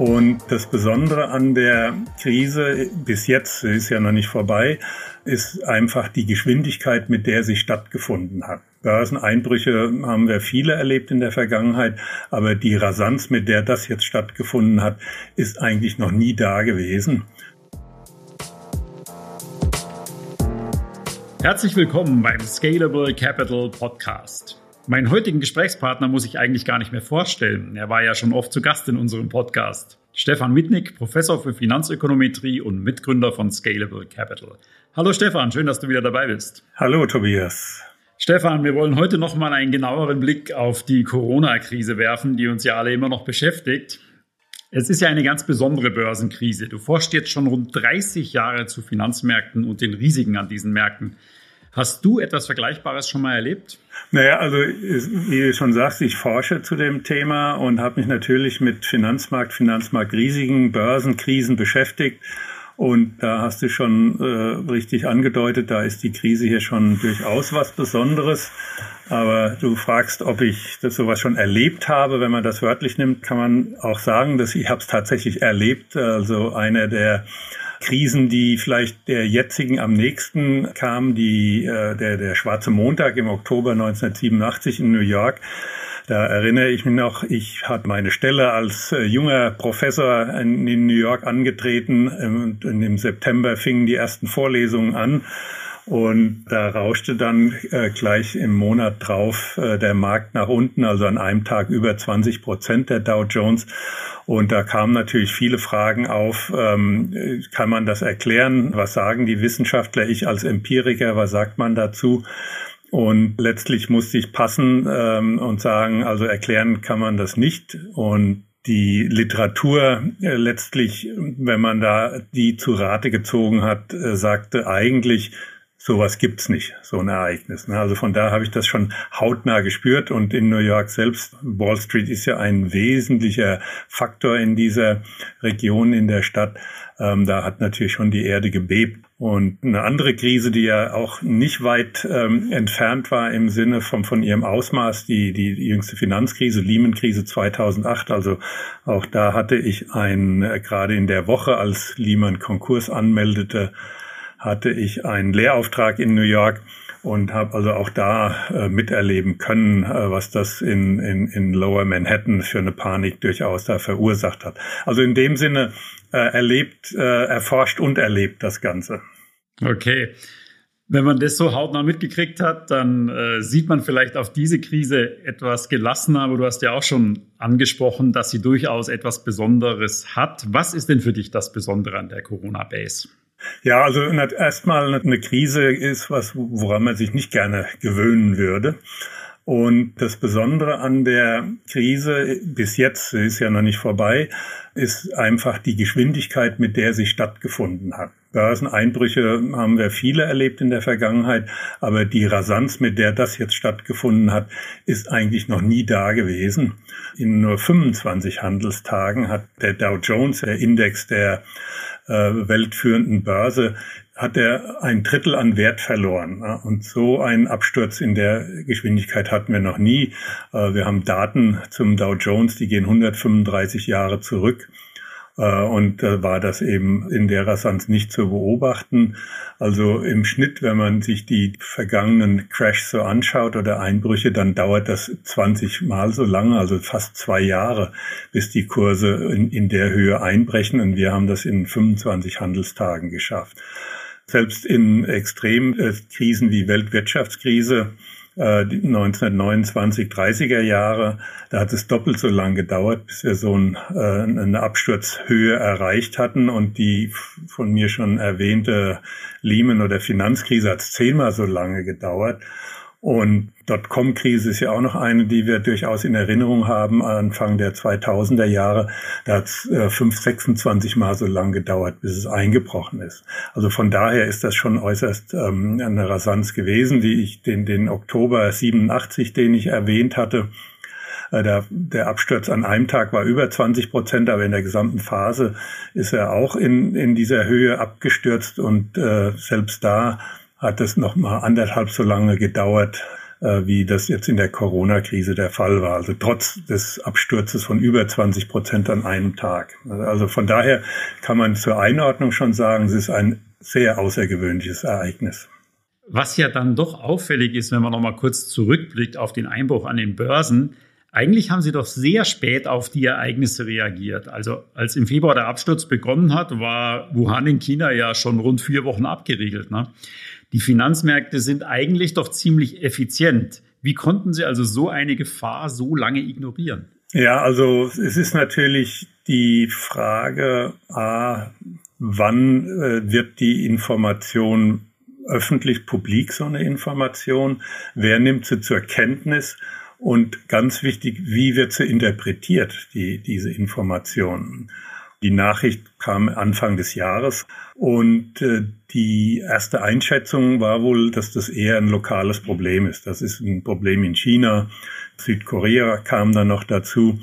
Und das Besondere an der Krise bis jetzt, sie ist ja noch nicht vorbei, ist einfach die Geschwindigkeit, mit der sie stattgefunden hat. Börseneinbrüche haben wir viele erlebt in der Vergangenheit, aber die Rasanz, mit der das jetzt stattgefunden hat, ist eigentlich noch nie da gewesen. Herzlich willkommen beim Scalable Capital Podcast. Meinen heutigen Gesprächspartner muss ich eigentlich gar nicht mehr vorstellen. Er war ja schon oft zu Gast in unserem Podcast. Stefan Mitnick, Professor für Finanzökonometrie und Mitgründer von Scalable Capital. Hallo Stefan, schön, dass du wieder dabei bist. Hallo Tobias. Stefan, wir wollen heute nochmal einen genaueren Blick auf die Corona-Krise werfen, die uns ja alle immer noch beschäftigt. Es ist ja eine ganz besondere Börsenkrise. Du forschst jetzt schon rund 30 Jahre zu Finanzmärkten und den Risiken an diesen Märkten. Hast du etwas Vergleichbares schon mal erlebt? Naja, also wie du schon sagst, ich forsche zu dem Thema und habe mich natürlich mit Finanzmarkt, Finanzmarktrisiken, Börsenkrisen beschäftigt. Und da hast du schon äh, richtig angedeutet, da ist die Krise hier schon durchaus was Besonderes. Aber du fragst, ob ich das sowas schon erlebt habe. Wenn man das wörtlich nimmt, kann man auch sagen, dass ich habe es tatsächlich erlebt. Also einer der Krisen, die vielleicht der jetzigen am nächsten kam, die, äh, der, der Schwarze Montag im Oktober 1987 in New York. Da erinnere ich mich noch, ich hatte meine Stelle als äh, junger Professor in, in New York angetreten und im September fingen die ersten Vorlesungen an. Und da rauschte dann äh, gleich im Monat drauf äh, der Markt nach unten, also an einem Tag über 20 Prozent der Dow Jones. Und da kamen natürlich viele Fragen auf. Ähm, kann man das erklären? Was sagen die Wissenschaftler? Ich als Empiriker, was sagt man dazu? Und letztlich musste ich passen ähm, und sagen, also erklären kann man das nicht. Und die Literatur äh, letztlich, wenn man da die zu Rate gezogen hat, äh, sagte eigentlich, sowas gibt's nicht, so ein Ereignis. Ne? Also von da habe ich das schon hautnah gespürt und in New York selbst, Wall Street ist ja ein wesentlicher Faktor in dieser Region, in der Stadt. Ähm, da hat natürlich schon die Erde gebebt. Und eine andere Krise, die ja auch nicht weit ähm, entfernt war im Sinne von, von ihrem Ausmaß, die, die, jüngste Finanzkrise, Lehman-Krise 2008. Also auch da hatte ich ein, äh, gerade in der Woche, als Lehman Konkurs anmeldete, hatte ich einen Lehrauftrag in New York und habe also auch da äh, miterleben können, äh, was das in, in, in Lower Manhattan für eine Panik durchaus da verursacht hat. Also in dem Sinne äh, erlebt, äh, erforscht und erlebt das Ganze. Okay. Wenn man das so hautnah mitgekriegt hat, dann äh, sieht man vielleicht auf diese Krise etwas gelassener, aber du hast ja auch schon angesprochen, dass sie durchaus etwas Besonderes hat. Was ist denn für dich das Besondere an der Corona-Base? Ja, also erstmal eine Krise ist was, woran man sich nicht gerne gewöhnen würde. Und das Besondere an der Krise bis jetzt, sie ist ja noch nicht vorbei, ist einfach die Geschwindigkeit, mit der sie stattgefunden hat. Börseneinbrüche haben wir viele erlebt in der Vergangenheit, aber die Rasanz, mit der das jetzt stattgefunden hat, ist eigentlich noch nie da gewesen. In nur 25 Handelstagen hat der Dow Jones, der Index der äh, weltführenden Börse, hat er ein Drittel an Wert verloren. Und so einen Absturz in der Geschwindigkeit hatten wir noch nie. Äh, wir haben Daten zum Dow Jones, die gehen 135 Jahre zurück. Äh, und war das eben in der Rasanz nicht zu beobachten. Also im Schnitt, wenn man sich die vergangenen Crashs so anschaut oder Einbrüche, dann dauert das 20 Mal so lange, also fast zwei Jahre, bis die Kurse in, in der Höhe einbrechen. Und wir haben das in 25 Handelstagen geschafft. Selbst in Extremkrisen wie Weltwirtschaftskrise 1929, äh, 30er Jahre, da hat es doppelt so lang gedauert, bis wir so ein, äh, eine Absturzhöhe erreicht hatten und die von mir schon erwähnte Lehman- oder Finanzkrise hat zehnmal so lange gedauert. Und Dotcom-Krise ist ja auch noch eine, die wir durchaus in Erinnerung haben, Anfang der 2000er Jahre. Da hat es äh, 5, 26 Mal so lang gedauert, bis es eingebrochen ist. Also von daher ist das schon äußerst ähm, eine Rasanz gewesen, wie ich den, den Oktober 87, den ich erwähnt hatte. Äh, der, der Absturz an einem Tag war über 20 Prozent, aber in der gesamten Phase ist er auch in, in dieser Höhe abgestürzt und äh, selbst da hat es noch mal anderthalb so lange gedauert, äh, wie das jetzt in der Corona-Krise der Fall war. Also trotz des Absturzes von über 20 Prozent an einem Tag. Also von daher kann man zur Einordnung schon sagen, es ist ein sehr außergewöhnliches Ereignis. Was ja dann doch auffällig ist, wenn man noch mal kurz zurückblickt auf den Einbruch an den Börsen, eigentlich haben sie doch sehr spät auf die Ereignisse reagiert. Also als im Februar der Absturz begonnen hat, war Wuhan in China ja schon rund vier Wochen abgeriegelt. Ne? Die Finanzmärkte sind eigentlich doch ziemlich effizient. Wie konnten sie also so eine Gefahr so lange ignorieren? Ja, also es ist natürlich die Frage, a, wann äh, wird die Information öffentlich publik, so eine Information? Wer nimmt sie zur Kenntnis? Und ganz wichtig, wie wird sie interpretiert, die, diese Information? Die Nachricht kam Anfang des Jahres und äh, die erste Einschätzung war wohl, dass das eher ein lokales Problem ist. Das ist ein Problem in China, Südkorea kam dann noch dazu,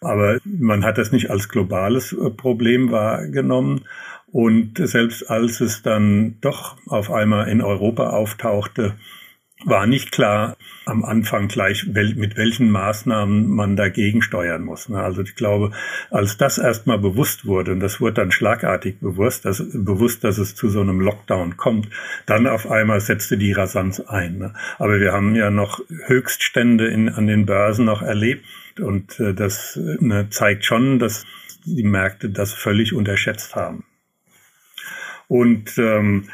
aber man hat das nicht als globales äh, Problem wahrgenommen. Und selbst als es dann doch auf einmal in Europa auftauchte, war nicht klar am Anfang gleich, mit welchen Maßnahmen man dagegen steuern muss. Ne? Also ich glaube, als das erstmal bewusst wurde, und das wurde dann schlagartig bewusst, dass, bewusst, dass es zu so einem Lockdown kommt, dann auf einmal setzte die Rasanz ein. Ne? Aber wir haben ja noch Höchststände in, an den Börsen noch erlebt und äh, das ne, zeigt schon, dass die Märkte das völlig unterschätzt haben. Und ähm,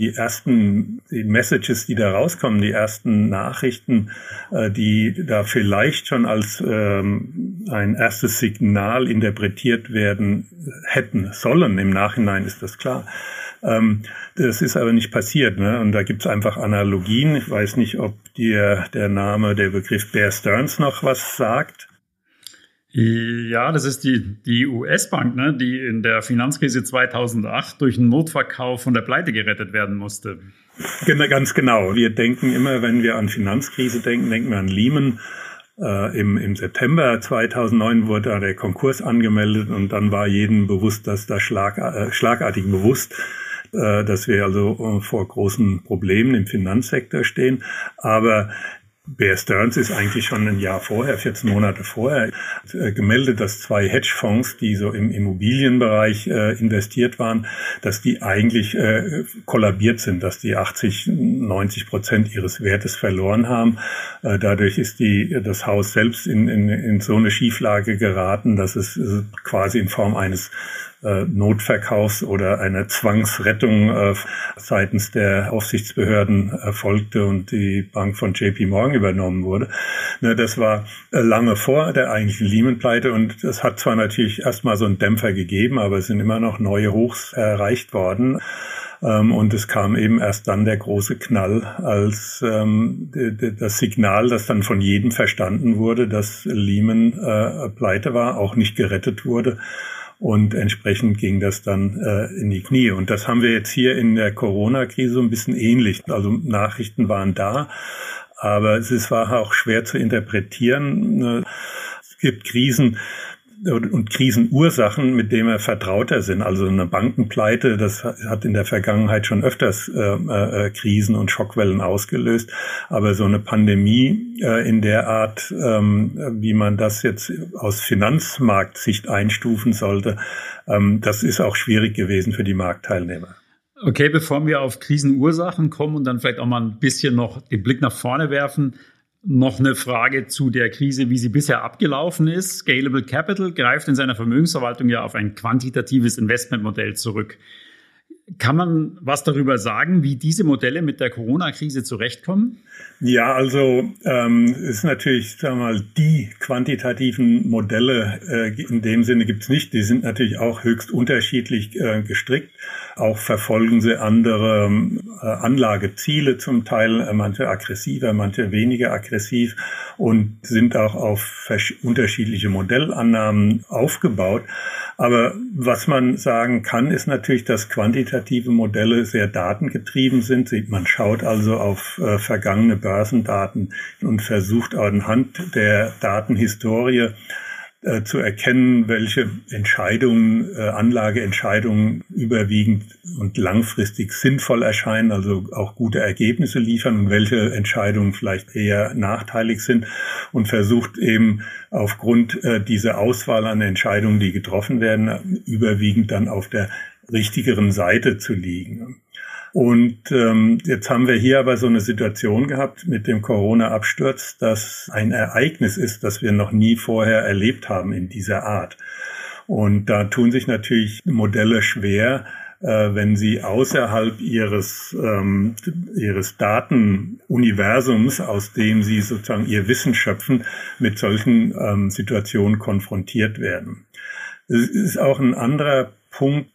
die ersten die Messages, die da rauskommen, die ersten Nachrichten, äh, die da vielleicht schon als ähm, ein erstes Signal interpretiert werden hätten sollen. Im Nachhinein ist das klar. Ähm, das ist aber nicht passiert. Ne? Und da gibt es einfach Analogien. Ich weiß nicht, ob dir der Name, der Begriff Bear Stearns noch was sagt. Ja, das ist die, die US-Bank, ne, die in der Finanzkrise 2008 durch einen Notverkauf von der Pleite gerettet werden musste. Ganz genau. Wir denken immer, wenn wir an Finanzkrise denken, denken wir an Lehman. Äh, im, Im September 2009 wurde da der Konkurs angemeldet und dann war jedem bewusst, dass da schlag, äh, schlagartig bewusst, äh, dass wir also äh, vor großen Problemen im Finanzsektor stehen. Aber Bear Stearns ist eigentlich schon ein Jahr vorher, 14 Monate vorher, äh, gemeldet, dass zwei Hedgefonds, die so im Immobilienbereich äh, investiert waren, dass die eigentlich äh, kollabiert sind, dass die 80, 90 Prozent ihres Wertes verloren haben. Äh, dadurch ist die, das Haus selbst in, in, in so eine Schieflage geraten, dass es äh, quasi in Form eines äh, Notverkaufs oder einer Zwangsrettung äh, seitens der Aufsichtsbehörden erfolgte und die Bank von JP Morgan übernommen wurde. Ne, das war äh, lange vor der eigentlichen Lehman-Pleite und das hat zwar natürlich erstmal so einen Dämpfer gegeben, aber es sind immer noch neue Hochs erreicht worden. Ähm, und es kam eben erst dann der große Knall als ähm, das Signal, das dann von jedem verstanden wurde, dass Lehman äh, pleite war, auch nicht gerettet wurde und entsprechend ging das dann äh, in die Knie. Und das haben wir jetzt hier in der Corona-Krise so ein bisschen ähnlich. Also Nachrichten waren da, aber es war auch schwer zu interpretieren. Es gibt Krisen, und Krisenursachen, mit denen wir vertrauter sind. Also eine Bankenpleite, das hat in der Vergangenheit schon öfters äh, äh, Krisen und Schockwellen ausgelöst. Aber so eine Pandemie äh, in der Art, ähm, wie man das jetzt aus Finanzmarktsicht einstufen sollte, ähm, das ist auch schwierig gewesen für die Marktteilnehmer. Okay, bevor wir auf Krisenursachen kommen und dann vielleicht auch mal ein bisschen noch den Blick nach vorne werfen, noch eine Frage zu der Krise, wie sie bisher abgelaufen ist. Scalable Capital greift in seiner Vermögensverwaltung ja auf ein quantitatives Investmentmodell zurück. Kann man was darüber sagen, wie diese Modelle mit der Corona-Krise zurechtkommen? Ja, also ähm, ist natürlich, sagen wir mal, die quantitativen Modelle äh, in dem Sinne gibt's nicht. Die sind natürlich auch höchst unterschiedlich äh, gestrickt. Auch verfolgen sie andere äh, Anlageziele zum Teil, äh, manche aggressiver, manche weniger aggressiv und sind auch auf unterschiedliche Modellannahmen aufgebaut. Aber was man sagen kann, ist natürlich, dass quantitative Modelle sehr datengetrieben sind. Man schaut also auf äh, vergangene Börsendaten und versucht anhand der Datenhistorie äh, zu erkennen, welche Entscheidungen, äh, Anlageentscheidungen überwiegend und langfristig sinnvoll erscheinen, also auch gute Ergebnisse liefern und welche Entscheidungen vielleicht eher nachteilig sind und versucht eben aufgrund äh, dieser Auswahl an Entscheidungen, die getroffen werden, überwiegend dann auf der richtigeren Seite zu liegen. Und ähm, jetzt haben wir hier aber so eine Situation gehabt mit dem Corona-Absturz, das ein Ereignis ist, das wir noch nie vorher erlebt haben in dieser Art. Und da tun sich natürlich Modelle schwer, äh, wenn sie außerhalb ihres, ähm, ihres Datenuniversums, aus dem sie sozusagen ihr Wissen schöpfen, mit solchen ähm, Situationen konfrontiert werden. Es ist auch ein anderer Punkt,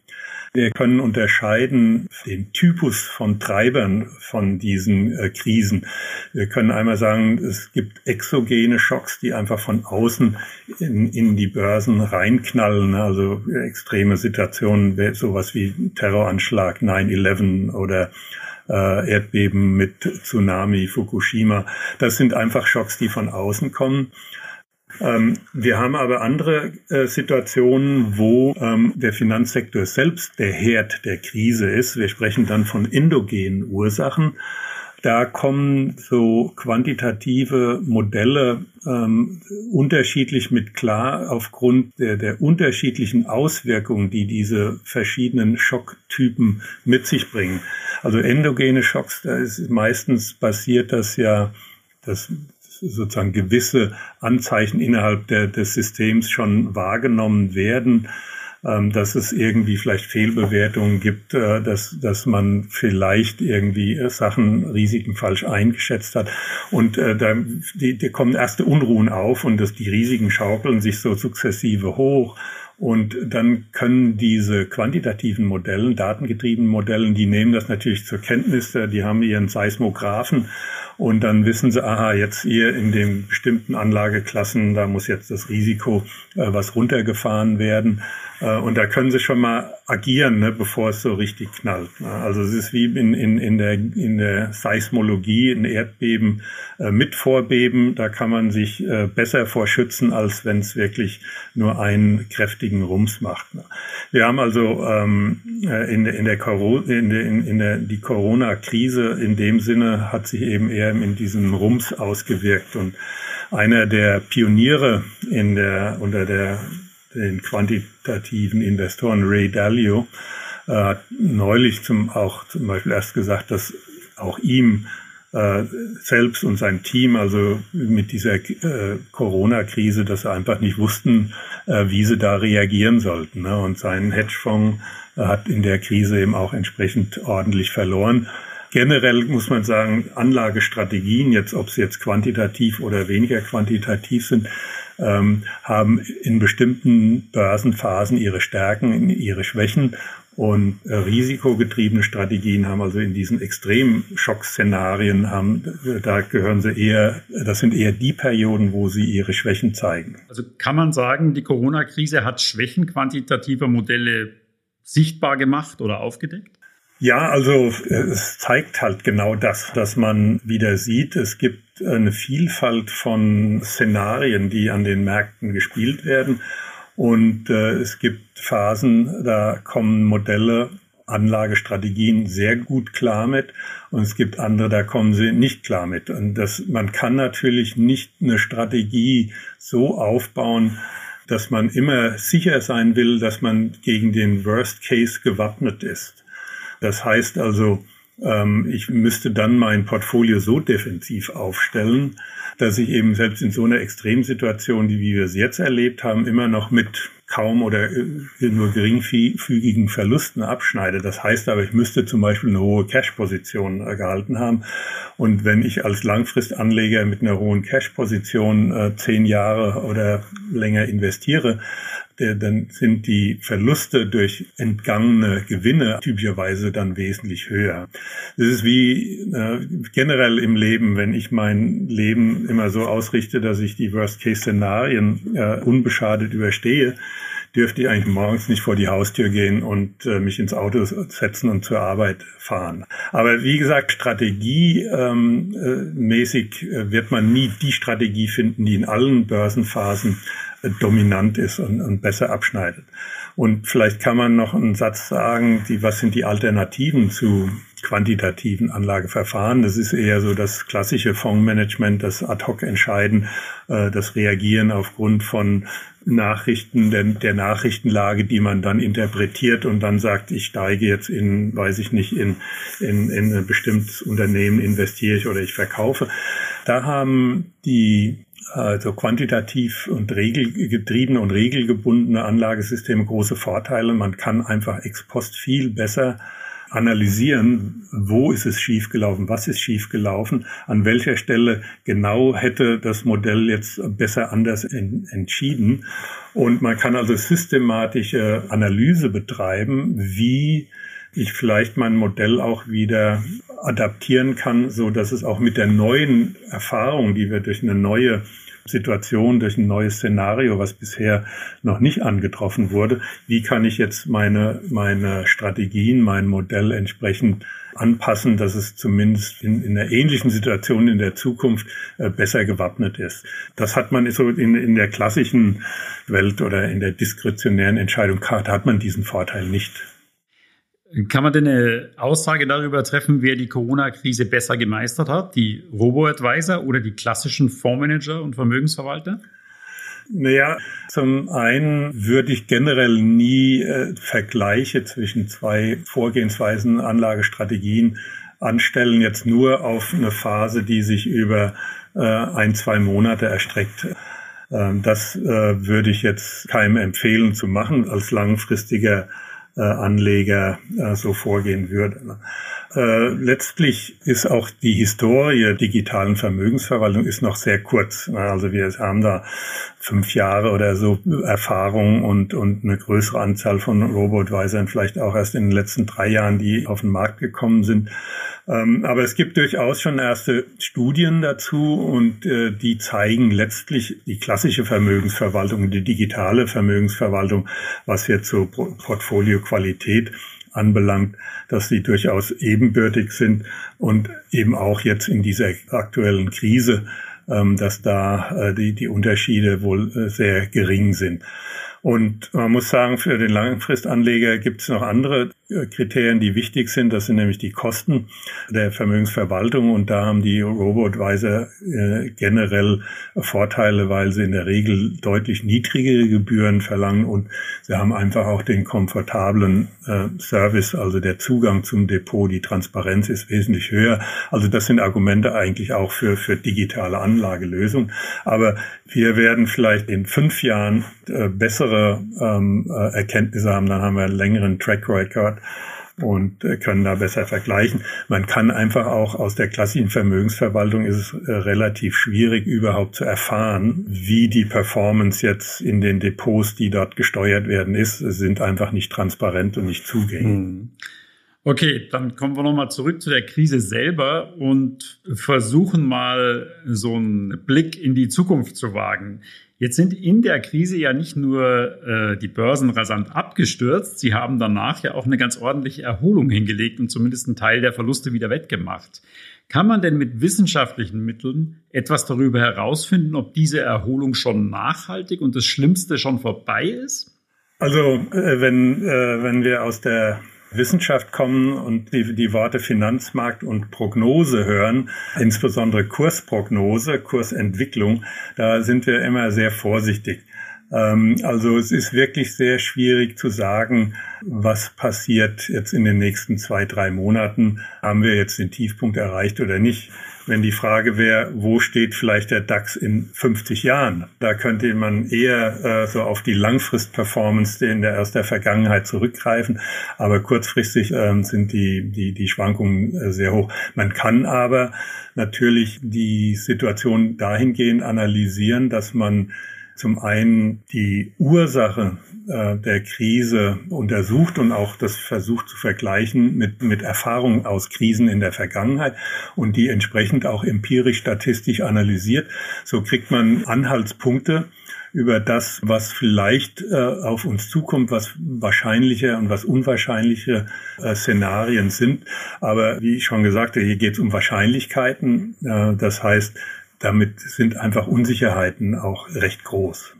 wir können unterscheiden den Typus von Treibern von diesen äh, Krisen. Wir können einmal sagen, es gibt exogene Schocks, die einfach von außen in, in die Börsen reinknallen, also extreme Situationen, sowas wie Terroranschlag 9-11 oder äh, Erdbeben mit Tsunami, Fukushima. Das sind einfach Schocks, die von außen kommen. Ähm, wir haben aber andere äh, Situationen, wo ähm, der Finanzsektor selbst der Herd der Krise ist. Wir sprechen dann von endogenen Ursachen. Da kommen so quantitative Modelle ähm, unterschiedlich mit klar aufgrund der, der unterschiedlichen Auswirkungen, die diese verschiedenen Schocktypen mit sich bringen. Also endogene Schocks, da ist meistens passiert das ja, das sozusagen gewisse Anzeichen innerhalb der, des Systems schon wahrgenommen werden, ähm, dass es irgendwie vielleicht Fehlbewertungen gibt, äh, dass, dass man vielleicht irgendwie Sachen, Risiken falsch eingeschätzt hat. Und äh, da die, die kommen erste Unruhen auf und dass die Risiken schaukeln sich so sukzessive hoch. Und dann können diese quantitativen Modellen, datengetriebenen Modellen, die nehmen das natürlich zur Kenntnis, die haben ihren Seismographen und dann wissen sie, aha, jetzt hier in den bestimmten Anlageklassen, da muss jetzt das Risiko äh, was runtergefahren werden. Äh, und da können sie schon mal agieren, ne, bevor es so richtig knallt. Also es ist wie in, in, in, der, in der Seismologie, in Erdbeben äh, mit Vorbeben, da kann man sich äh, besser vorschützen, als wenn es wirklich nur einen kräftigen Rums macht. Wir haben also ähm, äh, in, in der, in der, in der die Corona-Krise in dem Sinne hat sich eben eher in diesem Rums ausgewirkt und einer der Pioniere in der, unter der den quantitativen Investoren Ray Dalio, äh, hat neulich zum, auch zum Beispiel erst gesagt, dass auch ihm äh, selbst und sein Team, also mit dieser äh, Corona-Krise, dass sie einfach nicht wussten, äh, wie sie da reagieren sollten. Ne? Und sein Hedgefonds äh, hat in der Krise eben auch entsprechend ordentlich verloren. Generell muss man sagen, Anlagestrategien, jetzt ob sie jetzt quantitativ oder weniger quantitativ sind, ähm, haben in bestimmten Börsenphasen ihre Stärken, ihre Schwächen und äh, risikogetriebene Strategien haben also in diesen extremen Schockszenarien haben, da gehören sie eher, das sind eher die Perioden, wo sie ihre Schwächen zeigen. Also kann man sagen, die Corona-Krise hat Schwächen quantitativer Modelle sichtbar gemacht oder aufgedeckt? Ja, also es zeigt halt genau das, dass man wieder sieht, es gibt eine Vielfalt von Szenarien, die an den Märkten gespielt werden. Und äh, es gibt Phasen, da kommen Modelle, Anlagestrategien sehr gut klar mit. Und es gibt andere, da kommen sie nicht klar mit. Und das, man kann natürlich nicht eine Strategie so aufbauen, dass man immer sicher sein will, dass man gegen den Worst Case gewappnet ist. Das heißt also, ähm, ich müsste dann mein Portfolio so defensiv aufstellen, dass ich eben selbst in so einer Extremsituation, die wir es jetzt erlebt haben, immer noch mit kaum oder äh, nur geringfügigen Verlusten abschneide. Das heißt aber, ich müsste zum Beispiel eine hohe Cash-Position gehalten haben. Und wenn ich als Langfristanleger mit einer hohen Cash-Position äh, zehn Jahre oder länger investiere, dann sind die Verluste durch entgangene Gewinne typischerweise dann wesentlich höher. Das ist wie äh, generell im Leben, wenn ich mein Leben immer so ausrichte, dass ich die Worst-Case-Szenarien äh, unbeschadet überstehe, dürfte ich eigentlich morgens nicht vor die Haustür gehen und äh, mich ins Auto setzen und zur Arbeit fahren. Aber wie gesagt, strategiemäßig ähm, äh, äh, wird man nie die Strategie finden, die in allen Börsenphasen dominant ist und, und besser abschneidet. Und vielleicht kann man noch einen Satz sagen, die, was sind die Alternativen zu quantitativen Anlageverfahren? Das ist eher so das klassische Fondsmanagement, das Ad-Hoc-Entscheiden, äh, das Reagieren aufgrund von Nachrichten, der, der Nachrichtenlage, die man dann interpretiert und dann sagt, ich steige jetzt in, weiß ich nicht, in, in, in ein bestimmtes Unternehmen investiere ich oder ich verkaufe. Da haben die also quantitativ und regelgetriebene und regelgebundene Anlagesysteme große Vorteile. Man kann einfach ex post viel besser analysieren, wo ist es schiefgelaufen, was ist schiefgelaufen, an welcher Stelle genau hätte das Modell jetzt besser anders en entschieden. Und man kann also systematische Analyse betreiben, wie ich vielleicht mein Modell auch wieder adaptieren kann, so dass es auch mit der neuen Erfahrung, die wir durch eine neue Situation, durch ein neues Szenario, was bisher noch nicht angetroffen wurde, wie kann ich jetzt meine, meine Strategien, mein Modell entsprechend anpassen, dass es zumindest in, in einer ähnlichen Situation in der Zukunft äh, besser gewappnet ist. Das hat man so in, in der klassischen Welt oder in der diskretionären Entscheidung, hat man diesen Vorteil nicht. Kann man denn eine Aussage darüber treffen, wer die Corona-Krise besser gemeistert hat? Die Robo-Advisor oder die klassischen Fondsmanager und Vermögensverwalter? Naja, zum einen würde ich generell nie äh, Vergleiche zwischen zwei Vorgehensweisen, Anlagestrategien anstellen, jetzt nur auf eine Phase, die sich über äh, ein, zwei Monate erstreckt. Ähm, das äh, würde ich jetzt keinem empfehlen zu machen als langfristiger Anleger äh, so vorgehen würde. Äh, letztlich ist auch die Historie digitalen Vermögensverwaltung ist noch sehr kurz. Ne? Also wir haben da fünf Jahre oder so Erfahrung und, und eine größere Anzahl von Robo-Advisern vielleicht auch erst in den letzten drei Jahren, die auf den Markt gekommen sind. Ähm, aber es gibt durchaus schon erste Studien dazu und äh, die zeigen letztlich die klassische Vermögensverwaltung, die digitale Vermögensverwaltung, was jetzt so Portfolioqualität anbelangt, dass sie durchaus ebenbürtig sind und eben auch jetzt in dieser aktuellen Krise, ähm, dass da äh, die, die Unterschiede wohl äh, sehr gering sind. Und man muss sagen, für den Langfristanleger gibt es noch andere Kriterien, die wichtig sind. Das sind nämlich die Kosten der Vermögensverwaltung. Und da haben die Robo-Advisor äh, generell Vorteile, weil sie in der Regel deutlich niedrigere Gebühren verlangen und sie haben einfach auch den komfortablen äh, Service, also der Zugang zum Depot, die Transparenz ist wesentlich höher. Also das sind Argumente eigentlich auch für, für digitale Anlagelösungen. Aber wir werden vielleicht in fünf Jahren bessere bessere ähm, äh, Erkenntnisse haben, dann haben wir einen längeren Track Record und äh, können da besser vergleichen. Man kann einfach auch aus der klassischen Vermögensverwaltung ist es äh, relativ schwierig überhaupt zu erfahren, wie die Performance jetzt in den Depots, die dort gesteuert werden, ist, sind einfach nicht transparent und nicht zugänglich. Hm. Okay, dann kommen wir nochmal zurück zu der Krise selber und versuchen mal so einen Blick in die Zukunft zu wagen. Jetzt sind in der Krise ja nicht nur äh, die Börsen rasant abgestürzt, sie haben danach ja auch eine ganz ordentliche Erholung hingelegt und zumindest einen Teil der Verluste wieder wettgemacht. Kann man denn mit wissenschaftlichen Mitteln etwas darüber herausfinden, ob diese Erholung schon nachhaltig und das Schlimmste schon vorbei ist? Also äh, wenn, äh, wenn wir aus der Wissenschaft kommen und die, die Worte Finanzmarkt und Prognose hören, insbesondere Kursprognose, Kursentwicklung, da sind wir immer sehr vorsichtig. Ähm, also es ist wirklich sehr schwierig zu sagen, was passiert jetzt in den nächsten zwei, drei Monaten. Haben wir jetzt den Tiefpunkt erreicht oder nicht? Wenn die Frage wäre, wo steht vielleicht der DAX in 50 Jahren? Da könnte man eher äh, so auf die Langfristperformance in der, aus der Vergangenheit zurückgreifen. Aber kurzfristig äh, sind die, die, die Schwankungen äh, sehr hoch. Man kann aber natürlich die Situation dahingehend analysieren, dass man zum einen die Ursache äh, der Krise untersucht und auch das versucht zu vergleichen mit, mit Erfahrungen aus Krisen in der Vergangenheit und die entsprechend auch empirisch statistisch analysiert. So kriegt man Anhaltspunkte über das, was vielleicht äh, auf uns zukommt, was wahrscheinliche und was unwahrscheinliche äh, Szenarien sind. Aber wie ich schon gesagt habe, hier geht es um Wahrscheinlichkeiten. Äh, das heißt, damit sind einfach Unsicherheiten auch recht groß.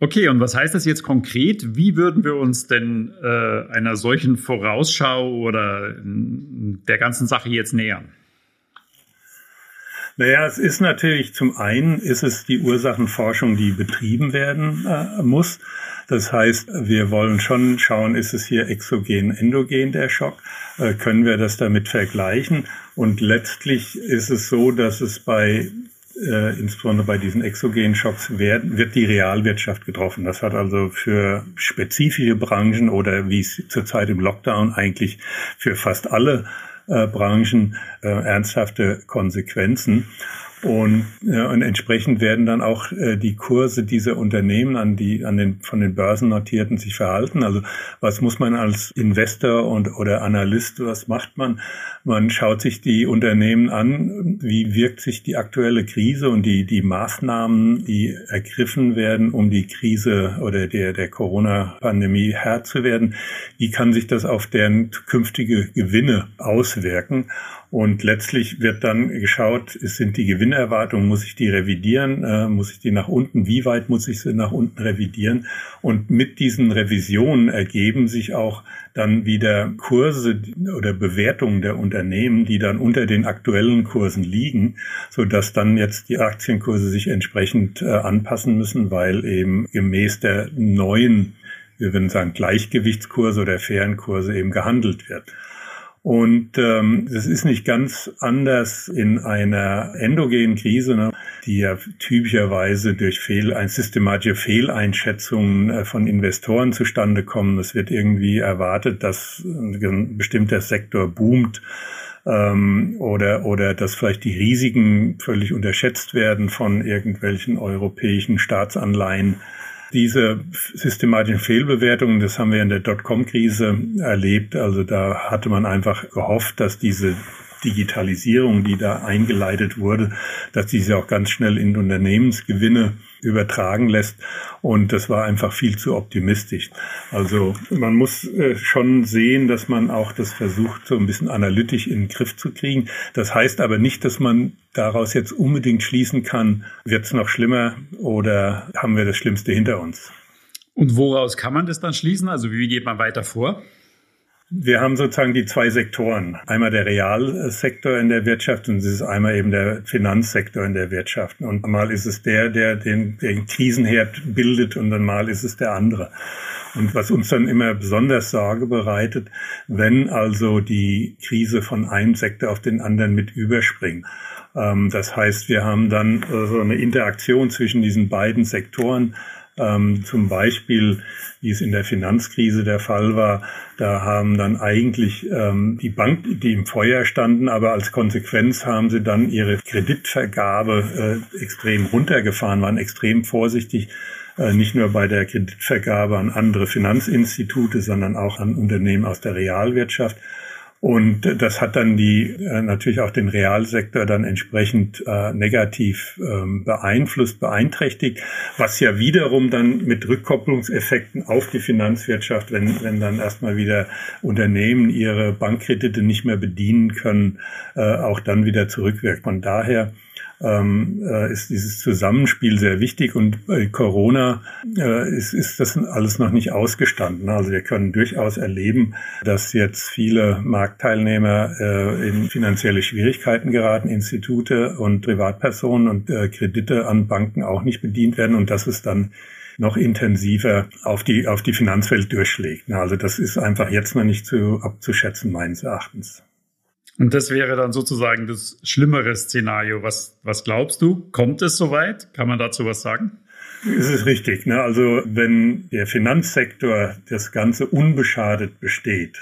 Okay, und was heißt das jetzt konkret? Wie würden wir uns denn äh, einer solchen Vorausschau oder der ganzen Sache jetzt nähern? Naja, es ist natürlich zum einen ist es die Ursachenforschung, die betrieben werden äh, muss. Das heißt, wir wollen schon schauen, ist es hier exogen, endogen der Schock? Äh, können wir das damit vergleichen? Und letztlich ist es so, dass es bei äh, insbesondere bei diesen exogenen Schocks wird, wird die Realwirtschaft getroffen. Das hat also für spezifische Branchen oder wie es zurzeit im Lockdown eigentlich für fast alle äh, Branchen äh, ernsthafte Konsequenzen. Und, äh, und entsprechend werden dann auch äh, die Kurse dieser Unternehmen an die an den von den Börsennotierten sich verhalten. Also was muss man als Investor und oder Analyst, was macht man? Man schaut sich die Unternehmen an, wie wirkt sich die aktuelle Krise und die die Maßnahmen, die ergriffen werden, um die Krise oder der der Corona-Pandemie Herr zu werden. Wie kann sich das auf deren künftige Gewinne auswirken? Und letztlich wird dann geschaut, sind die Gewinnerwartungen, muss ich die revidieren, äh, muss ich die nach unten, wie weit muss ich sie nach unten revidieren? Und mit diesen Revisionen ergeben sich auch dann wieder Kurse oder Bewertungen der Unternehmen, die dann unter den aktuellen Kursen liegen, so dass dann jetzt die Aktienkurse sich entsprechend äh, anpassen müssen, weil eben gemäß der neuen wir würden sagen, Gleichgewichtskurse oder fairen Kurse eben gehandelt wird. Und ähm, das ist nicht ganz anders in einer endogenen Krise, ne, die ja typischerweise durch Fehl, ein systematische Fehleinschätzungen äh, von Investoren zustande kommen. Es wird irgendwie erwartet, dass ein bestimmter Sektor boomt ähm, oder, oder dass vielleicht die Risiken völlig unterschätzt werden von irgendwelchen europäischen Staatsanleihen diese systematischen Fehlbewertungen, das haben wir in der Dotcom-Krise erlebt. Also da hatte man einfach gehofft, dass diese Digitalisierung, die da eingeleitet wurde, dass diese auch ganz schnell in Unternehmensgewinne übertragen lässt. Und das war einfach viel zu optimistisch. Also man muss äh, schon sehen, dass man auch das versucht, so ein bisschen analytisch in den Griff zu kriegen. Das heißt aber nicht, dass man daraus jetzt unbedingt schließen kann, wird es noch schlimmer oder haben wir das Schlimmste hinter uns. Und woraus kann man das dann schließen? Also wie geht man weiter vor? Wir haben sozusagen die zwei Sektoren. Einmal der Realsektor in der Wirtschaft und es ist einmal eben der Finanzsektor in der Wirtschaft. Und mal ist es der, der den, den Krisenherd bildet und dann mal ist es der andere. Und was uns dann immer besonders Sorge bereitet, wenn also die Krise von einem Sektor auf den anderen mit überspringt. Ähm, das heißt, wir haben dann so eine Interaktion zwischen diesen beiden Sektoren ähm, zum Beispiel, wie es in der Finanzkrise der Fall war, da haben dann eigentlich ähm, die Banken, die im Feuer standen, aber als Konsequenz haben sie dann ihre Kreditvergabe äh, extrem runtergefahren, waren extrem vorsichtig, äh, nicht nur bei der Kreditvergabe an andere Finanzinstitute, sondern auch an Unternehmen aus der Realwirtschaft. Und das hat dann die äh, natürlich auch den Realsektor dann entsprechend äh, negativ ähm, beeinflusst, beeinträchtigt, was ja wiederum dann mit Rückkopplungseffekten auf die Finanzwirtschaft, wenn, wenn dann erstmal wieder Unternehmen ihre Bankkredite nicht mehr bedienen können, äh, auch dann wieder zurückwirkt. Von daher ähm, äh, ist dieses Zusammenspiel sehr wichtig und bei Corona äh, ist, ist das alles noch nicht ausgestanden. Also wir können durchaus erleben, dass jetzt viele Marktteilnehmer äh, in finanzielle Schwierigkeiten geraten, Institute und Privatpersonen und äh, Kredite an Banken auch nicht bedient werden und dass es dann noch intensiver auf die, auf die Finanzwelt durchschlägt. Also das ist einfach jetzt noch nicht zu abzuschätzen, meines Erachtens. Und das wäre dann sozusagen das schlimmere Szenario. Was, was glaubst du? Kommt es soweit? Kann man dazu was sagen? Es ist richtig. Ne? Also wenn der Finanzsektor das Ganze unbeschadet besteht,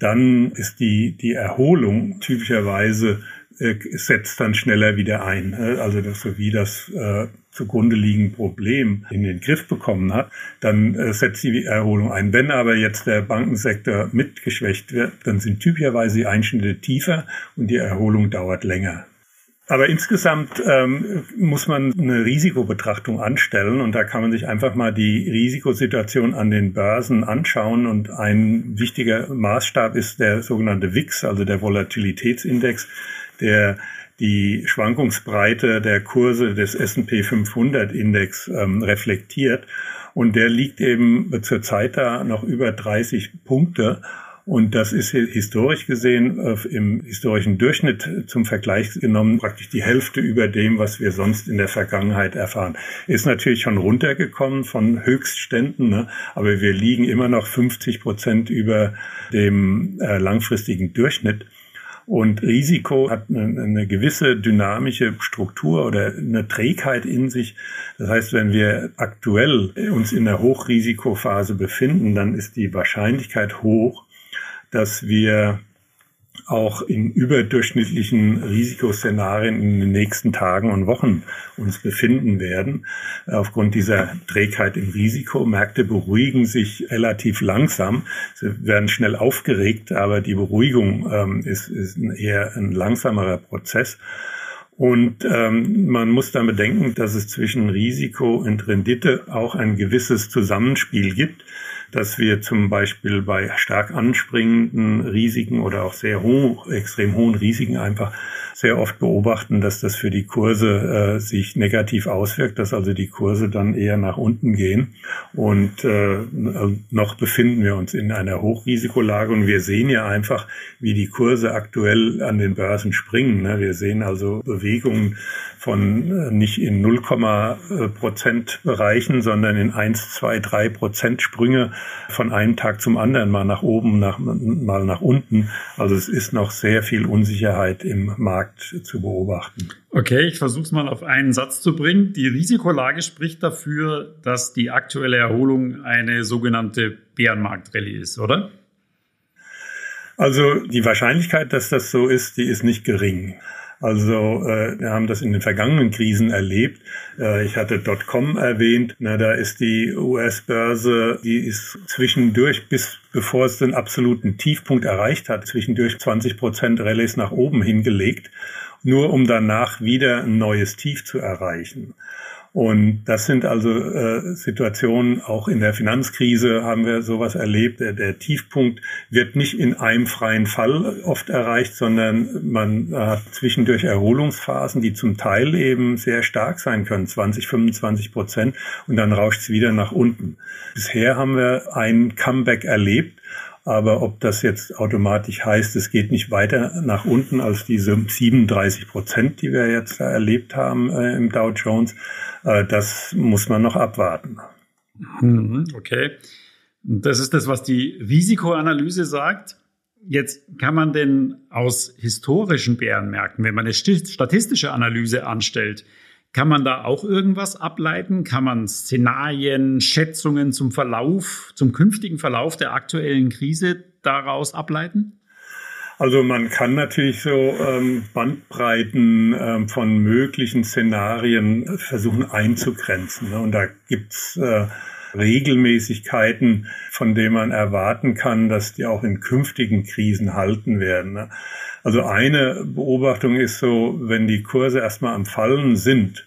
dann ist die, die Erholung typischerweise äh, setzt dann schneller wieder ein. Ne? Also so wie das äh, zugrunde liegende Problem in den Griff bekommen hat, dann äh, setzt die Erholung ein. Wenn aber jetzt der Bankensektor mitgeschwächt wird, dann sind typischerweise die Einschnitte tiefer und die Erholung dauert länger. Aber insgesamt ähm, muss man eine Risikobetrachtung anstellen und da kann man sich einfach mal die Risikosituation an den Börsen anschauen und ein wichtiger Maßstab ist der sogenannte WIX, also der Volatilitätsindex, der die Schwankungsbreite der Kurse des S&P 500 Index ähm, reflektiert. Und der liegt eben zurzeit da noch über 30 Punkte. Und das ist historisch gesehen äh, im historischen Durchschnitt zum Vergleich genommen praktisch die Hälfte über dem, was wir sonst in der Vergangenheit erfahren. Ist natürlich schon runtergekommen von Höchstständen, ne? aber wir liegen immer noch 50 Prozent über dem äh, langfristigen Durchschnitt. Und Risiko hat eine, eine, gewisse dynamische Struktur oder eine Trägheit in sich. Das heißt, wenn wir aktuell uns in der Hochrisikophase befinden, dann ist die Wahrscheinlichkeit hoch, dass wir auch in überdurchschnittlichen Risikoszenarien in den nächsten Tagen und Wochen uns befinden werden. Aufgrund dieser Trägheit im Risiko. Märkte beruhigen sich relativ langsam. Sie werden schnell aufgeregt, aber die Beruhigung ähm, ist, ist eher ein langsamerer Prozess. Und ähm, man muss dann bedenken, dass es zwischen Risiko und Rendite auch ein gewisses Zusammenspiel gibt dass wir zum Beispiel bei stark anspringenden Risiken oder auch sehr hoch, extrem hohen Risiken einfach sehr oft beobachten, dass das für die Kurse äh, sich negativ auswirkt, dass also die Kurse dann eher nach unten gehen. Und äh, noch befinden wir uns in einer Hochrisikolage und wir sehen ja einfach, wie die Kurse aktuell an den Börsen springen. Ne? Wir sehen also Bewegungen von äh, nicht in 0, äh, Prozent Bereichen, sondern in 1, 2, 3 Prozent Sprünge von einem Tag zum anderen, mal nach oben, nach, mal nach unten. Also es ist noch sehr viel Unsicherheit im Markt zu beobachten. Okay, ich versuche es mal auf einen Satz zu bringen. Die Risikolage spricht dafür, dass die aktuelle Erholung eine sogenannte Bärenmarktrallye ist, oder? Also die Wahrscheinlichkeit, dass das so ist, die ist nicht gering. Also äh, wir haben das in den vergangenen Krisen erlebt. Äh, ich hatte Dotcom erwähnt. Na, da ist die US-Börse, die ist zwischendurch bis bevor es den absoluten Tiefpunkt erreicht hat, zwischendurch 20 Prozent Rallyes nach oben hingelegt, nur um danach wieder ein neues Tief zu erreichen. Und das sind also äh, Situationen, auch in der Finanzkrise haben wir sowas erlebt. Der, der, Tiefpunkt wird nicht in einem freien Fall oft erreicht, sondern man hat zwischendurch Erholungsphasen, die zum Teil eben sehr stark sein können, 20, 25 Prozent, und dann rauscht es wieder nach unten. Bisher haben wir ein Comeback erlebt aber ob das jetzt automatisch heißt, es geht nicht weiter nach unten als diese 37 Prozent, die wir jetzt erlebt haben äh, im Dow Jones, äh, das muss man noch abwarten. Mhm, okay. Das ist das, was die Risikoanalyse sagt. Jetzt kann man denn aus historischen Bärenmärkten, wenn man eine statistische Analyse anstellt, kann man da auch irgendwas ableiten? Kann man Szenarien, Schätzungen zum Verlauf, zum künftigen Verlauf der aktuellen Krise daraus ableiten? Also man kann natürlich so ähm, Bandbreiten ähm, von möglichen Szenarien versuchen einzugrenzen. Ne? Und da gibt's äh, Regelmäßigkeiten, von denen man erwarten kann, dass die auch in künftigen Krisen halten werden. Ne? Also eine Beobachtung ist so, wenn die Kurse erstmal am Fallen sind,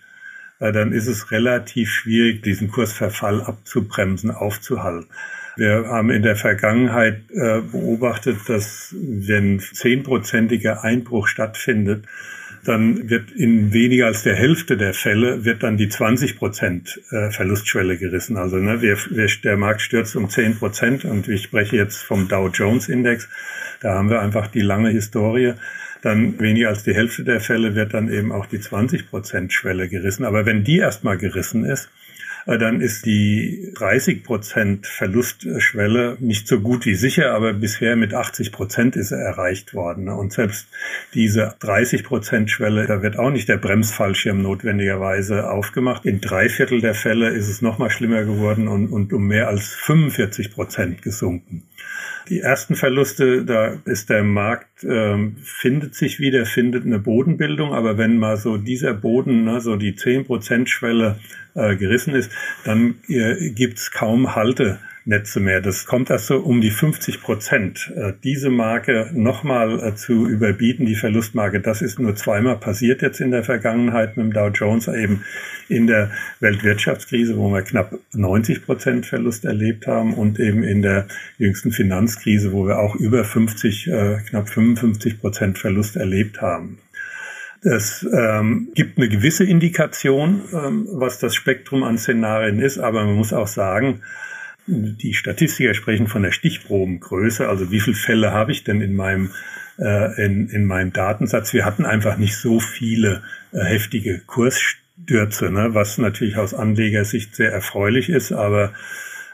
äh, dann ist es relativ schwierig, diesen Kursverfall abzubremsen, aufzuhalten. Wir haben in der Vergangenheit äh, beobachtet, dass wenn zehnprozentiger Einbruch stattfindet, dann wird in weniger als der Hälfte der Fälle wird dann die 20 Prozent äh, Verlustschwelle gerissen. Also ne, wir, wir, der Markt stürzt um 10 Prozent und ich spreche jetzt vom Dow Jones Index. Da haben wir einfach die lange Historie. Dann weniger als die Hälfte der Fälle wird dann eben auch die 20 Prozent Schwelle gerissen. Aber wenn die erstmal gerissen ist, dann ist die 30 Prozent Verlustschwelle nicht so gut wie sicher, aber bisher mit 80 Prozent ist er erreicht worden. Und selbst diese 30 Prozent Schwelle, da wird auch nicht der Bremsfallschirm notwendigerweise aufgemacht. In drei Viertel der Fälle ist es noch mal schlimmer geworden und, und um mehr als 45 Prozent gesunken. Die ersten Verluste, da ist der Markt, äh, findet sich wieder, findet eine Bodenbildung, aber wenn mal so dieser Boden, ne, so die 10%-Schwelle äh, gerissen ist, dann äh, gibt's kaum Halte Netze mehr. Das kommt erst so um die 50 Prozent. Äh, diese Marke nochmal äh, zu überbieten, die Verlustmarke, das ist nur zweimal passiert jetzt in der Vergangenheit mit dem Dow Jones, eben in der Weltwirtschaftskrise, wo wir knapp 90 Prozent Verlust erlebt haben und eben in der jüngsten Finanzkrise, wo wir auch über 50, äh, knapp 55 Prozent Verlust erlebt haben. Es ähm, gibt eine gewisse Indikation, ähm, was das Spektrum an Szenarien ist, aber man muss auch sagen, die Statistiker sprechen von der Stichprobengröße, also wie viele Fälle habe ich denn in meinem äh, in, in meinem Datensatz. Wir hatten einfach nicht so viele äh, heftige Kursstürze, ne, was natürlich aus Anlegersicht sehr erfreulich ist, aber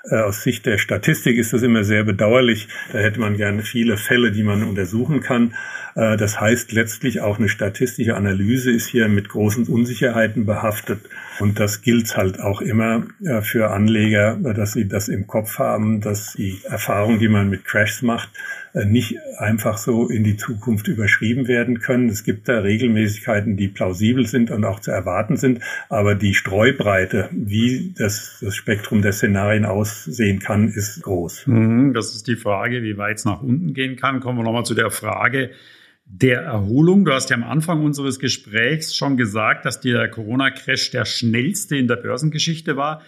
äh, aus Sicht der Statistik ist das immer sehr bedauerlich. Da hätte man gerne viele Fälle, die man untersuchen kann. Äh, das heißt letztlich auch eine statistische Analyse ist hier mit großen Unsicherheiten behaftet. Und das gilt halt auch immer äh, für Anleger, dass sie das im Kopf haben, dass die Erfahrung, die man mit Crashs macht, äh, nicht einfach so in die Zukunft überschrieben werden können. Es gibt da Regelmäßigkeiten, die plausibel sind und auch zu erwarten sind, aber die Streubreite, wie das, das Spektrum der Szenarien aussehen kann, ist groß. Mhm, das ist die Frage, wie weit es nach unten gehen kann. Kommen wir nochmal zu der Frage, der Erholung. Du hast ja am Anfang unseres Gesprächs schon gesagt, dass der Corona-Crash der schnellste in der Börsengeschichte war.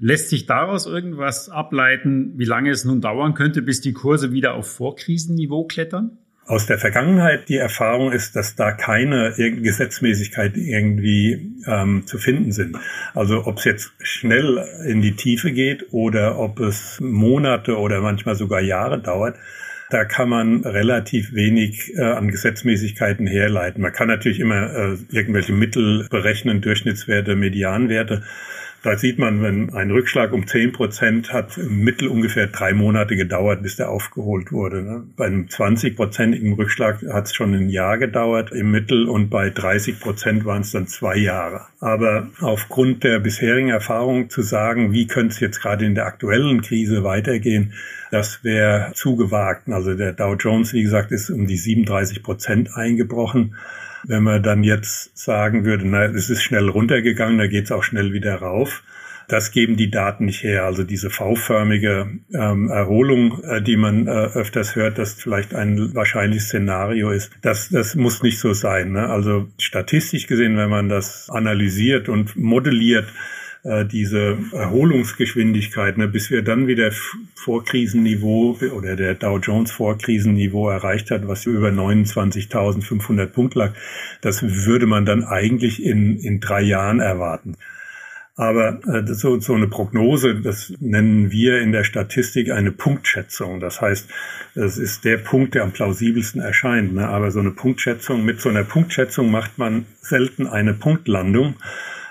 Lässt sich daraus irgendwas ableiten, wie lange es nun dauern könnte, bis die Kurse wieder auf Vorkrisenniveau klettern? Aus der Vergangenheit die Erfahrung ist, dass da keine Gesetzmäßigkeit irgendwie ähm, zu finden sind. Also ob es jetzt schnell in die Tiefe geht oder ob es Monate oder manchmal sogar Jahre dauert, da kann man relativ wenig äh, an Gesetzmäßigkeiten herleiten. Man kann natürlich immer äh, irgendwelche Mittel berechnen, Durchschnittswerte, Medianwerte. Da sieht man, wenn ein Rückschlag um 10 Prozent hat im Mittel ungefähr drei Monate gedauert, bis der aufgeholt wurde. Ne? Bei einem 20-prozentigen Rückschlag hat es schon ein Jahr gedauert im Mittel und bei 30 Prozent waren es dann zwei Jahre. Aber aufgrund der bisherigen Erfahrung zu sagen, wie könnte es jetzt gerade in der aktuellen Krise weitergehen, das wäre zu gewagt. Also der Dow Jones, wie gesagt, ist um die 37 Prozent eingebrochen. Wenn man dann jetzt sagen würde, na, es ist schnell runtergegangen, da geht es auch schnell wieder rauf. Das geben die Daten nicht her. Also diese V-förmige ähm, Erholung, äh, die man äh, öfters hört, dass vielleicht ein wahrscheinliches Szenario ist, das, das muss nicht so sein. Ne? Also statistisch gesehen, wenn man das analysiert und modelliert, äh, diese Erholungsgeschwindigkeit, ne, bis wir dann wieder Vorkrisenniveau oder der Dow Jones Vorkrisenniveau erreicht hat, was über 29.500 Punkte lag, das würde man dann eigentlich in, in drei Jahren erwarten. Aber äh, so, so eine Prognose, das nennen wir in der Statistik eine Punktschätzung. Das heißt, das ist der Punkt, der am plausibelsten erscheint. Ne? Aber so eine Punktschätzung, mit so einer Punktschätzung macht man selten eine Punktlandung.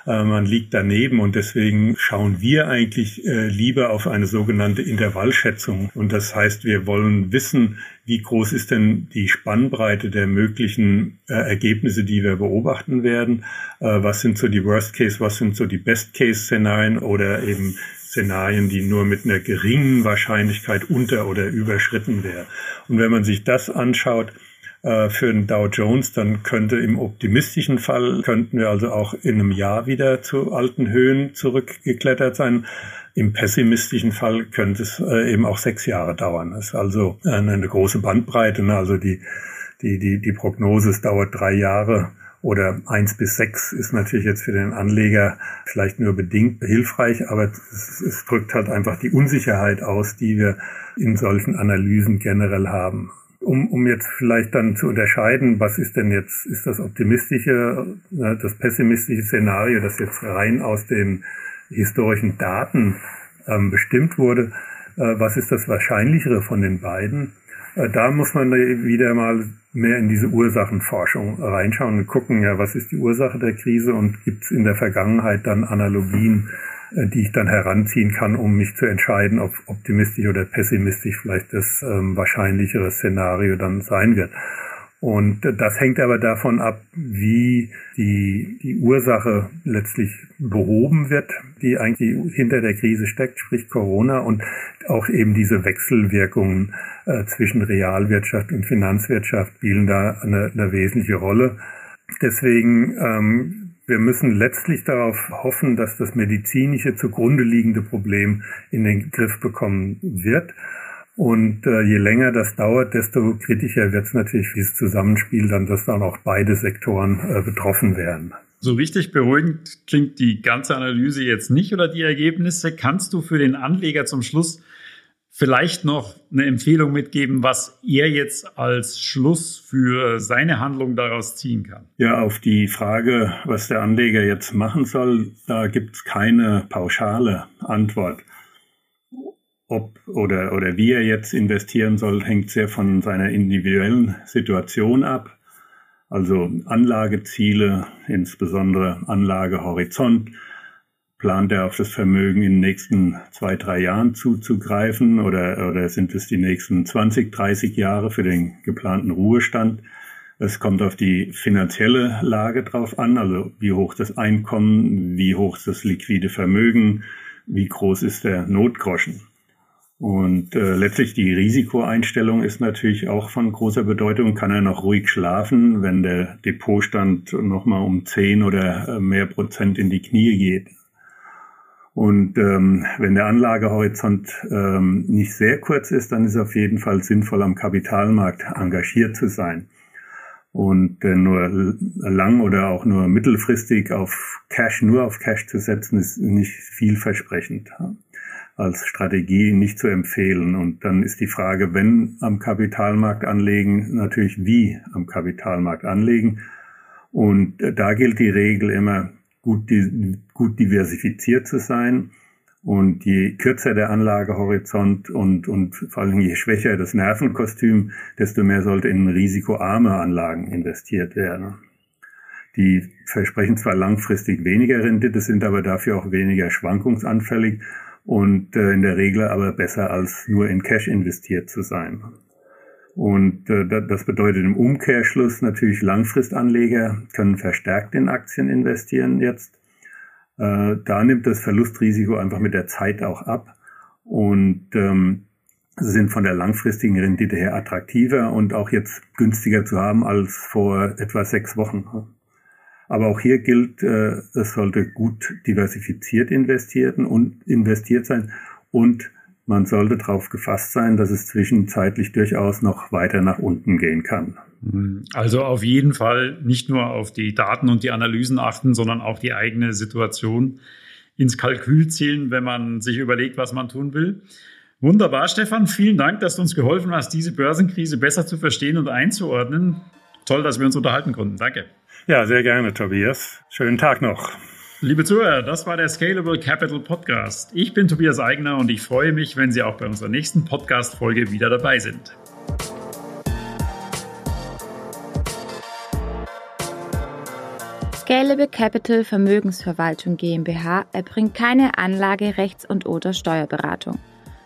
Äh, man liegt daneben und deswegen schauen wir eigentlich äh, lieber auf eine sogenannte Intervallschätzung. Und das heißt, wir wollen wissen, wie groß ist denn die Spannbreite der möglichen äh, Ergebnisse, die wir beobachten werden? was sind so die Worst Case, was sind so die Best Case Szenarien oder eben Szenarien, die nur mit einer geringen Wahrscheinlichkeit unter oder überschritten werden. Und wenn man sich das anschaut, äh, für den Dow Jones, dann könnte im optimistischen Fall, könnten wir also auch in einem Jahr wieder zu alten Höhen zurückgeklettert sein. Im pessimistischen Fall könnte es äh, eben auch sechs Jahre dauern. Das ist also eine, große Bandbreite. Ne? Also die, die, die, die Prognose, es dauert drei Jahre oder eins bis sechs ist natürlich jetzt für den Anleger vielleicht nur bedingt hilfreich, aber es, es drückt halt einfach die Unsicherheit aus, die wir in solchen Analysen generell haben um, um jetzt vielleicht dann zu unterscheiden, was ist denn jetzt, ist das optimistische, äh, das pessimistische Szenario, das jetzt rein aus den historischen Daten ähm, bestimmt wurde, äh, was ist das wahrscheinlichere von den beiden? Äh, da muss man wieder mal mehr in diese Ursachenforschung reinschauen und gucken, ja, was ist die Ursache der Krise und gibt es in der Vergangenheit dann Analogien die ich dann heranziehen kann, um mich zu entscheiden, ob optimistisch oder pessimistisch vielleicht das ähm, wahrscheinlichere Szenario dann sein wird. Und das hängt aber davon ab, wie die, die Ursache letztlich behoben wird, die eigentlich hinter der Krise steckt, sprich Corona und auch eben diese Wechselwirkungen äh, zwischen Realwirtschaft und Finanzwirtschaft spielen da eine, eine wesentliche Rolle. Deswegen ähm, wir müssen letztlich darauf hoffen, dass das medizinische zugrunde liegende Problem in den Griff bekommen wird. Und äh, je länger das dauert, desto kritischer wird es natürlich, wie es Zusammenspiel dann, dass dann auch beide Sektoren äh, betroffen werden. So richtig beruhigend klingt die ganze Analyse jetzt nicht oder die Ergebnisse. Kannst du für den Anleger zum Schluss vielleicht noch eine Empfehlung mitgeben, was er jetzt als Schluss für seine Handlung daraus ziehen kann? Ja, auf die Frage, was der Anleger jetzt machen soll, da gibt es keine pauschale Antwort. Ob oder, oder wie er jetzt investieren soll, hängt sehr von seiner individuellen Situation ab. Also Anlageziele, insbesondere Anlagehorizont, Plant er auf das Vermögen in den nächsten zwei, drei Jahren zuzugreifen oder, oder sind es die nächsten 20, 30 Jahre für den geplanten Ruhestand? Es kommt auf die finanzielle Lage drauf an, also wie hoch das Einkommen, wie hoch das liquide Vermögen, wie groß ist der Notgroschen. Und äh, letztlich die Risikoeinstellung ist natürlich auch von großer Bedeutung. Kann er noch ruhig schlafen, wenn der Depotstand nochmal um 10 oder äh, mehr Prozent in die Knie geht? Und ähm, wenn der Anlagehorizont ähm, nicht sehr kurz ist, dann ist auf jeden Fall sinnvoll, am Kapitalmarkt engagiert zu sein. Und äh, nur lang oder auch nur mittelfristig auf Cash, nur auf Cash zu setzen, ist nicht vielversprechend. Als Strategie nicht zu empfehlen. Und dann ist die Frage, wenn am Kapitalmarkt anlegen, natürlich wie am Kapitalmarkt anlegen. Und äh, da gilt die Regel immer, gut, gut diversifiziert zu sein. Und je kürzer der Anlagehorizont und, und vor allem je schwächer das Nervenkostüm, desto mehr sollte in risikoarme Anlagen investiert werden. Die versprechen zwar langfristig weniger Rendite, sind aber dafür auch weniger schwankungsanfällig und äh, in der Regel aber besser als nur in Cash investiert zu sein. Und äh, das bedeutet im Umkehrschluss natürlich Langfristanleger können verstärkt in Aktien investieren jetzt. Äh, da nimmt das Verlustrisiko einfach mit der Zeit auch ab und ähm, sind von der langfristigen Rendite her attraktiver und auch jetzt günstiger zu haben als vor etwa sechs Wochen. Aber auch hier gilt, äh, es sollte gut diversifiziert investiert und investiert sein und man sollte darauf gefasst sein, dass es zwischenzeitlich durchaus noch weiter nach unten gehen kann. Also auf jeden Fall nicht nur auf die Daten und die Analysen achten, sondern auch die eigene Situation ins Kalkül zählen, wenn man sich überlegt, was man tun will. Wunderbar, Stefan. Vielen Dank, dass du uns geholfen hast, diese Börsenkrise besser zu verstehen und einzuordnen. Toll, dass wir uns unterhalten konnten. Danke. Ja, sehr gerne, Tobias. Schönen Tag noch. Liebe Zuhörer, das war der Scalable Capital Podcast. Ich bin Tobias Eigner und ich freue mich, wenn Sie auch bei unserer nächsten Podcast-Folge wieder dabei sind. Scalable Capital Vermögensverwaltung GmbH erbringt keine Anlage-, Rechts- und oder Steuerberatung.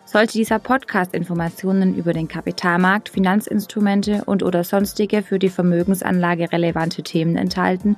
Sollte dieser Podcast Informationen über den Kapitalmarkt, Finanzinstrumente und oder sonstige für die Vermögensanlage relevante Themen enthalten,